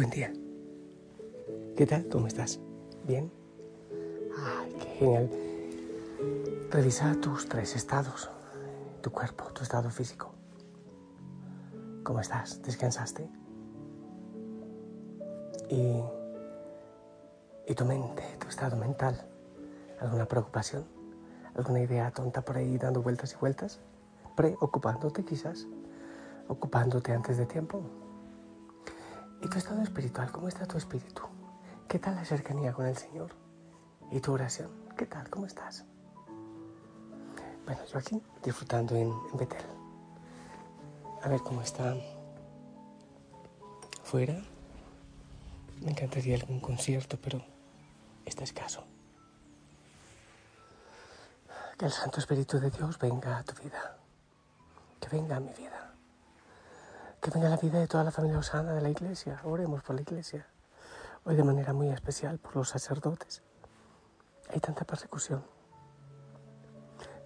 Buen día. ¿Qué tal? ¿Cómo estás? ¿Bien? Ay, qué genial. Revisa tus tres estados. Tu cuerpo, tu estado físico. ¿Cómo estás? ¿Descansaste? Y, y tu mente, tu estado mental. ¿Alguna preocupación? ¿Alguna idea tonta por ahí dando vueltas y vueltas? Preocupándote quizás. Ocupándote antes de tiempo. ¿Y tu estado espiritual? ¿Cómo está tu espíritu? ¿Qué tal la cercanía con el Señor? ¿Y tu oración? ¿Qué tal? ¿Cómo estás? Bueno, yo aquí disfrutando en, en Betel. A ver cómo está fuera. Me encantaría algún concierto, pero está escaso. Que el Santo Espíritu de Dios venga a tu vida. Que venga a mi vida que venga la vida de toda la familia Osana de la iglesia. Oremos por la iglesia. Hoy de manera muy especial por los sacerdotes. Hay tanta persecución,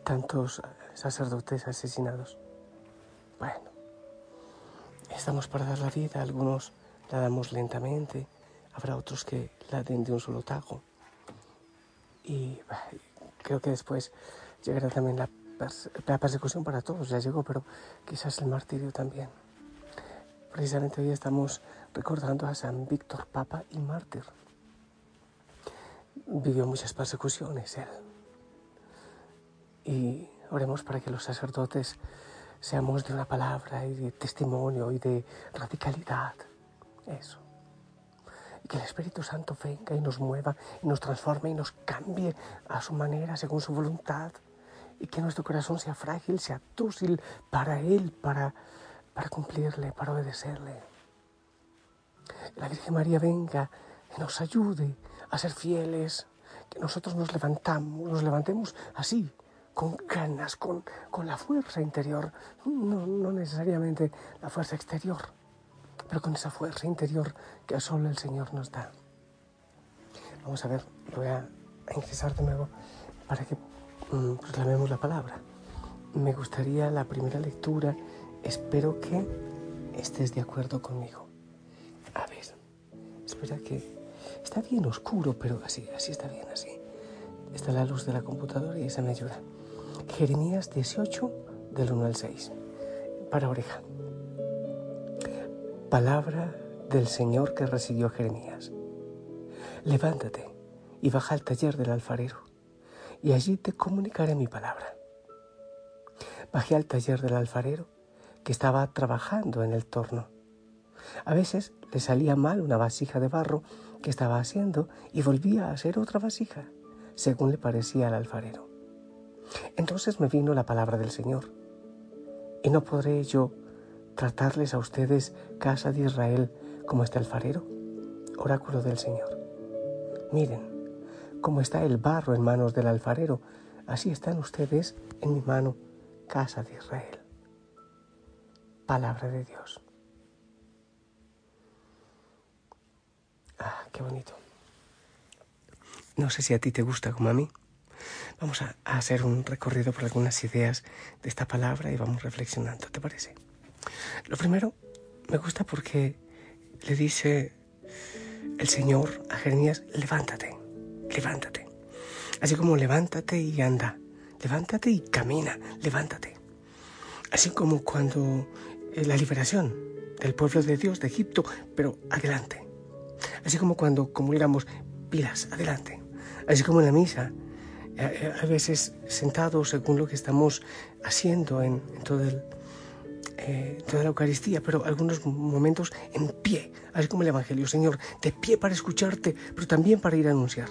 tantos sacerdotes asesinados. Bueno, estamos para dar la vida, algunos la damos lentamente, habrá otros que la den de un solo tajo. Y creo que después llegará también la, la persecución para todos, ya llegó, pero quizás el martirio también. Precisamente hoy estamos recordando a San Víctor Papa y mártir. Vivió muchas persecuciones él. Y oremos para que los sacerdotes seamos de una palabra y de testimonio y de radicalidad. Eso. Y que el Espíritu Santo venga y nos mueva y nos transforme y nos cambie a su manera, según su voluntad. Y que nuestro corazón sea frágil, sea dócil para Él, para para cumplirle, para obedecerle. La Virgen María venga y nos ayude a ser fieles, que nosotros nos levantamos, nos levantemos así, con ganas, con, con la fuerza interior, no, no necesariamente la fuerza exterior, pero con esa fuerza interior que solo el Señor nos da. Vamos a ver, voy a, ingresar de nuevo para que mm, proclamemos la palabra. Me gustaría la primera lectura Espero que estés de acuerdo conmigo. A ver, espera que está bien oscuro, pero así, así está bien, así. Está la luz de la computadora y esa me ayuda. Jeremías 18, del 1 al 6. Para oreja. Palabra del Señor que recibió Jeremías. Levántate y baja al taller del alfarero, y allí te comunicaré mi palabra. Bajé al taller del alfarero que estaba trabajando en el torno. A veces le salía mal una vasija de barro que estaba haciendo y volvía a hacer otra vasija, según le parecía al alfarero. Entonces me vino la palabra del Señor. ¿Y no podré yo tratarles a ustedes, casa de Israel, como este alfarero? Oráculo del Señor. Miren, como está el barro en manos del alfarero, así están ustedes en mi mano, casa de Israel palabra de Dios. Ah, qué bonito. No sé si a ti te gusta como a mí. Vamos a, hacer un recorrido por algunas ideas de esta palabra y vamos reflexionando, ¿te parece? Lo primero, me gusta porque le dice el Señor a Jeremías, levántate, levántate. Así como levántate y anda, levántate y camina, levántate. Así como cuando la liberación del pueblo de Dios de Egipto, pero adelante. Así como cuando comulgamos, pilas, adelante. Así como en la misa, eh, eh, a veces sentados según lo que estamos haciendo en, todo el, eh, toda la Eucaristía, pero algunos momentos en pie, así como el Evangelio, Señor, de pie para escucharte, pero también para ir a anunciar.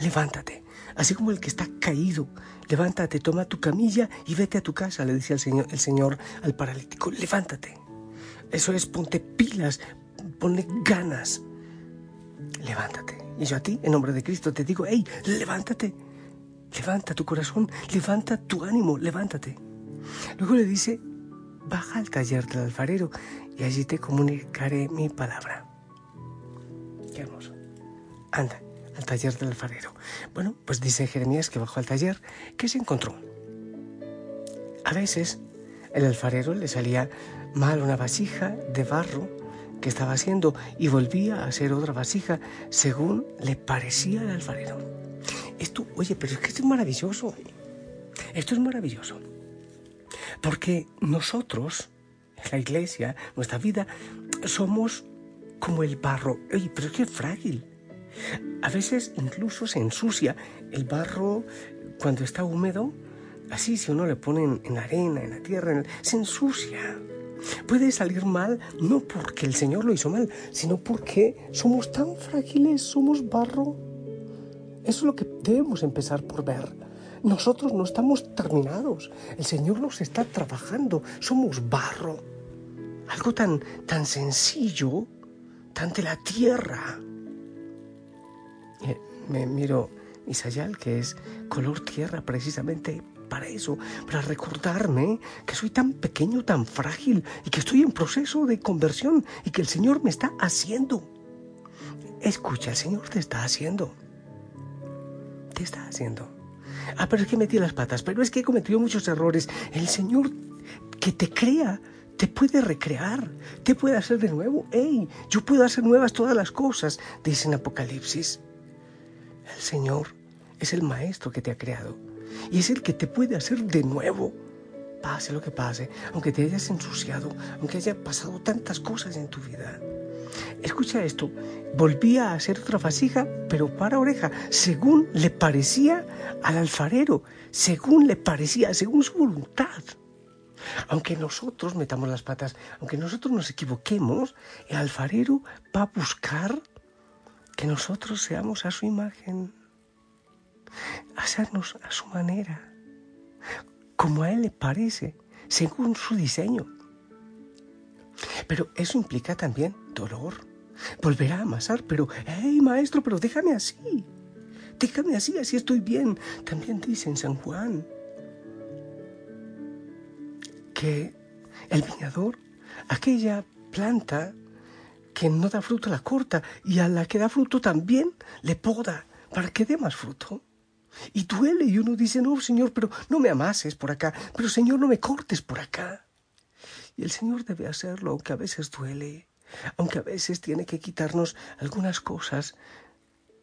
Levántate, así como el que está caído, levántate, toma tu camilla y vete a tu casa, le dice el Señor, el Señor al paralítico, levántate. Eso es, ponte pilas, ponle ganas. Levántate. Y yo a ti, en nombre de Cristo, te digo, hey, levántate. Levanta tu corazón, levanta tu ánimo, levántate. Luego le dice, baja al taller del alfarero y allí te comunicaré mi palabra. Qué hermoso. Anda, al taller del alfarero. Bueno, pues dice Jeremías que bajó al taller, ¿qué se encontró? A veces el alfarero le salía mal una vasija de barro que estaba haciendo y volvía a hacer otra vasija según le parecía al alfarero. Esto, oye, pero es que esto es maravilloso. Esto es maravilloso. Porque nosotros, la iglesia, nuestra vida, somos como el barro. Oye, pero es que es frágil. A veces incluso se ensucia el barro cuando está húmedo. Así, si uno le pone en, la arena, en la tierra, se ensucia. Puede salir mal no porque el Señor lo hizo mal, sino porque somos tan frágiles, somos barro. Eso es lo que debemos empezar por ver. Nosotros no estamos terminados. El Señor nos está trabajando. Somos barro. Algo tan, tan sencillo, tan de la tierra. Eh, me miro mi sayal, que es color tierra precisamente para eso, para recordarme que soy tan pequeño, tan frágil y que estoy en proceso de conversión y que el Señor me está haciendo. Escucha, el Señor te está haciendo. Te está haciendo. Ah, pero es que metí las patas, pero es que he cometido muchos errores. El Señor que te crea te puede recrear, te puede hacer de nuevo. ¡Ey! Yo puedo hacer nuevas todas las cosas, dice en Apocalipsis. El Señor es el Maestro que te ha creado y es el que te puede hacer de nuevo. Pase lo que pase, aunque te hayas ensuciado, aunque haya pasado tantas cosas en tu vida. Escucha esto, volvía a hacer otra vasija, pero para oreja, según le parecía al alfarero, según le parecía, según su voluntad. Aunque nosotros metamos las patas, aunque nosotros nos equivoquemos, el alfarero va a buscar que nosotros seamos a su imagen hacernos a su manera, como a Él le parece, según su diseño. Pero eso implica también dolor. Volverá a amasar, pero, hey maestro, pero déjame así. Déjame así, así estoy bien. También dice en San Juan que el viñador, aquella planta que no da fruto la corta y a la que da fruto también le poda para que dé más fruto. Y duele y uno dice, no, Señor, pero no me amases por acá, pero Señor, no me cortes por acá. Y el Señor debe hacerlo, aunque a veces duele, aunque a veces tiene que quitarnos algunas cosas,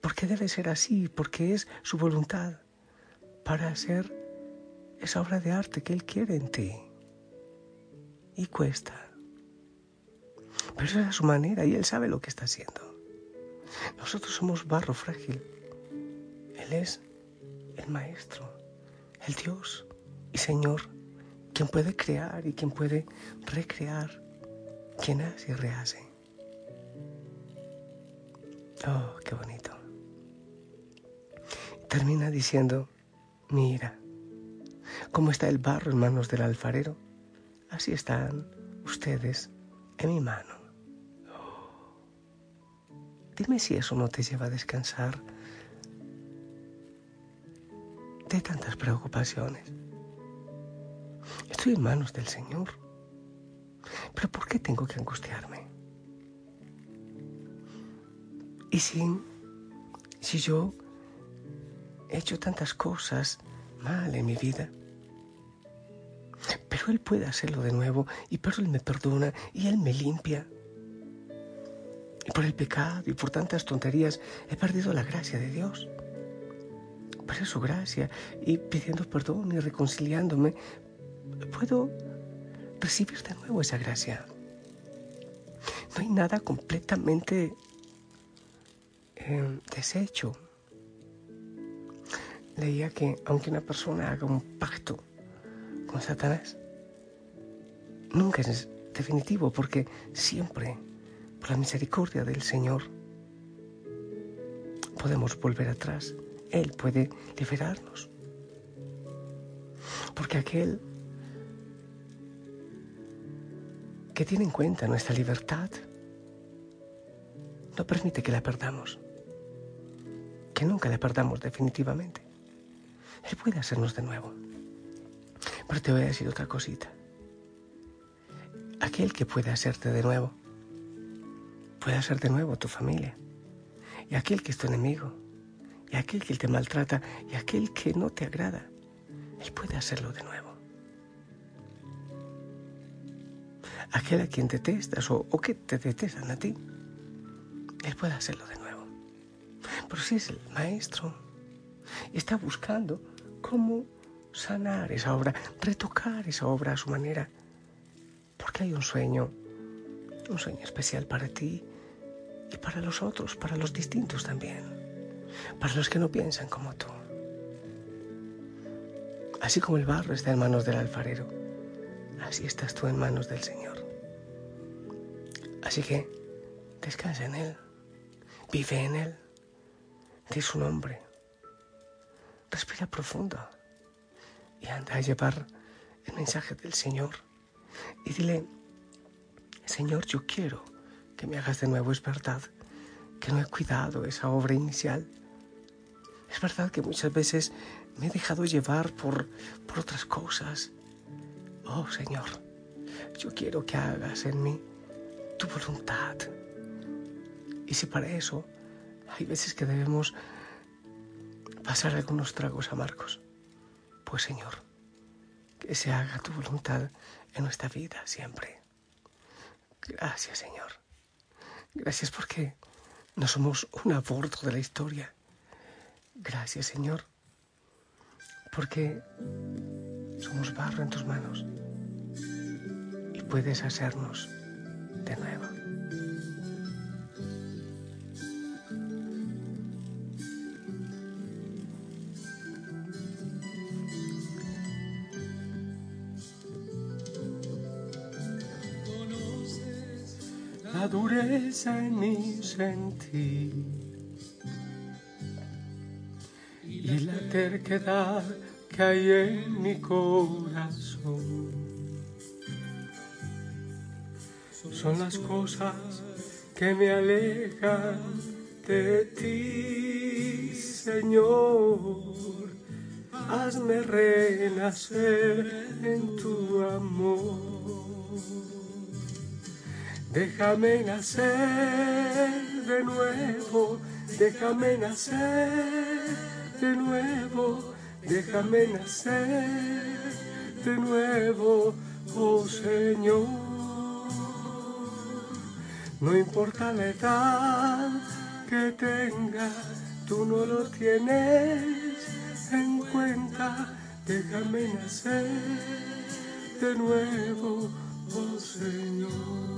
porque debe ser así, porque es su voluntad para hacer esa obra de arte que Él quiere en ti. Y cuesta. Pero esa es su manera y Él sabe lo que está haciendo. Nosotros somos barro frágil. Él es el Maestro, el Dios y Señor, quien puede crear y quien puede recrear, quien hace y rehace. Oh, qué bonito. Termina diciendo, mira, cómo está el barro en manos del alfarero, así están ustedes en mi mano. Dime si eso no te lleva a descansar de tantas preocupaciones. Estoy en manos del Señor. Pero ¿por qué tengo que angustiarme? Y si, si yo he hecho tantas cosas mal en mi vida, pero Él puede hacerlo de nuevo y pero Él me perdona y Él me limpia. Por el pecado y por tantas tonterías he perdido la gracia de Dios para su gracia y pidiendo perdón y reconciliándome, puedo recibir de nuevo esa gracia. No hay nada completamente eh, deshecho. Leía que aunque una persona haga un pacto con Satanás, nunca es definitivo porque siempre, por la misericordia del Señor, podemos volver atrás él puede liberarnos. Porque aquel que tiene en cuenta nuestra libertad no permite que la perdamos, que nunca la perdamos definitivamente. Él puede hacernos de nuevo. Pero te voy a decir otra cosita. Aquel que puede hacerte de nuevo, puede hacer de nuevo tu familia. Y aquel que es tu enemigo, y aquel que te maltrata y aquel que no te agrada, Él puede hacerlo de nuevo. aquel a quien detestas o, que te detestan a ti, Él puede hacerlo de nuevo. Pero si es el maestro está buscando cómo sanar esa obra, retocar esa obra a su manera, porque hay un sueño, un sueño especial para ti y para los otros, para los distintos también, para los que no piensan como tú. Así como el barro está en manos del alfarero, así estás tú en manos del Señor. Así que descansa en Él, vive en Él, di su nombre, respira profundo. Y anda a llevar el mensaje del Señor. Y dile, Señor, yo quiero que me hagas de nuevo, es verdad que no he cuidado esa obra inicial. Es verdad que muchas veces me he dejado llevar por, por otras cosas. Oh Señor, yo quiero que hagas en mí tu voluntad. Y si para eso hay veces que debemos pasar algunos tragos amargos, pues Señor, que se haga tu voluntad en nuestra vida siempre. Gracias Señor. Gracias porque no somos un aborto de la historia. Gracias Señor porque somos barro en tus manos y puedes hacernos de nuevo. Dureza en mi sentir y la terquedad que hay en mi corazón. Son las cosas que me alejan de ti, Señor. Hazme renacer en tu amor. Déjame nacer de nuevo, déjame nacer de nuevo, déjame nacer de nuevo, oh Señor. No importa la edad que tenga, tú no lo tienes en cuenta, déjame nacer de nuevo, oh Señor.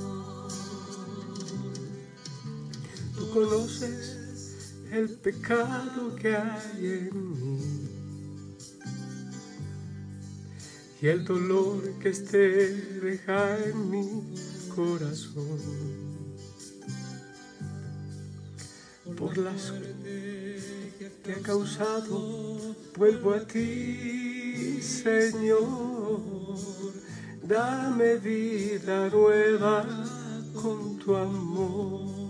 Conoces el pecado que hay en mí. Y el dolor que esté deja en mi corazón. Por la suerte que ha causado vuelvo a ti Señor. Dame vida nueva con tu amor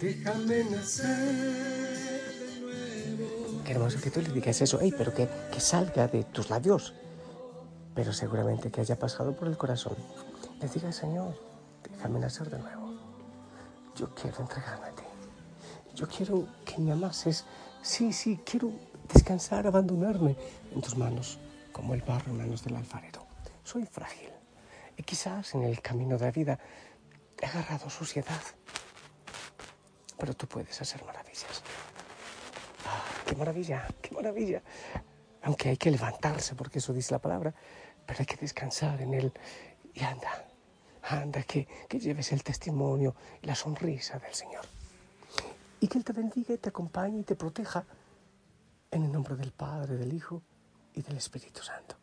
Déjame nacer de nuevo. Qué hermoso que tú le digas eso, Ey, pero que, que salga de tus labios, pero seguramente que haya pasado por el corazón. Le diga, Señor, déjame nacer de nuevo. Yo quiero entregarme a ti. Yo quiero que me amases. Sí, sí, quiero descansar, abandonarme en tus manos, como el barro en manos del alfarero. Soy frágil. Y quizás en el camino de la vida he agarrado suciedad pero tú puedes hacer maravillas. Ah, ¡Qué maravilla! ¡Qué maravilla! Aunque hay que levantarse, porque eso dice la palabra, pero hay que descansar en Él. Y anda, anda, que, que lleves el testimonio y la sonrisa del Señor. Y que Él te bendiga y te acompañe y te proteja en el nombre del Padre, del Hijo y del Espíritu Santo.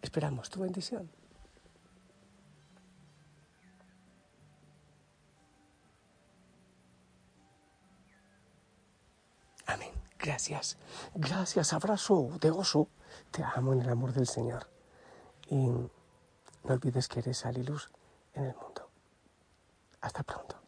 Esperamos tu bendición. Gracias, gracias, abrazo de oso. Te amo en el amor del Señor. Y no olvides que eres sal y luz en el mundo. Hasta pronto.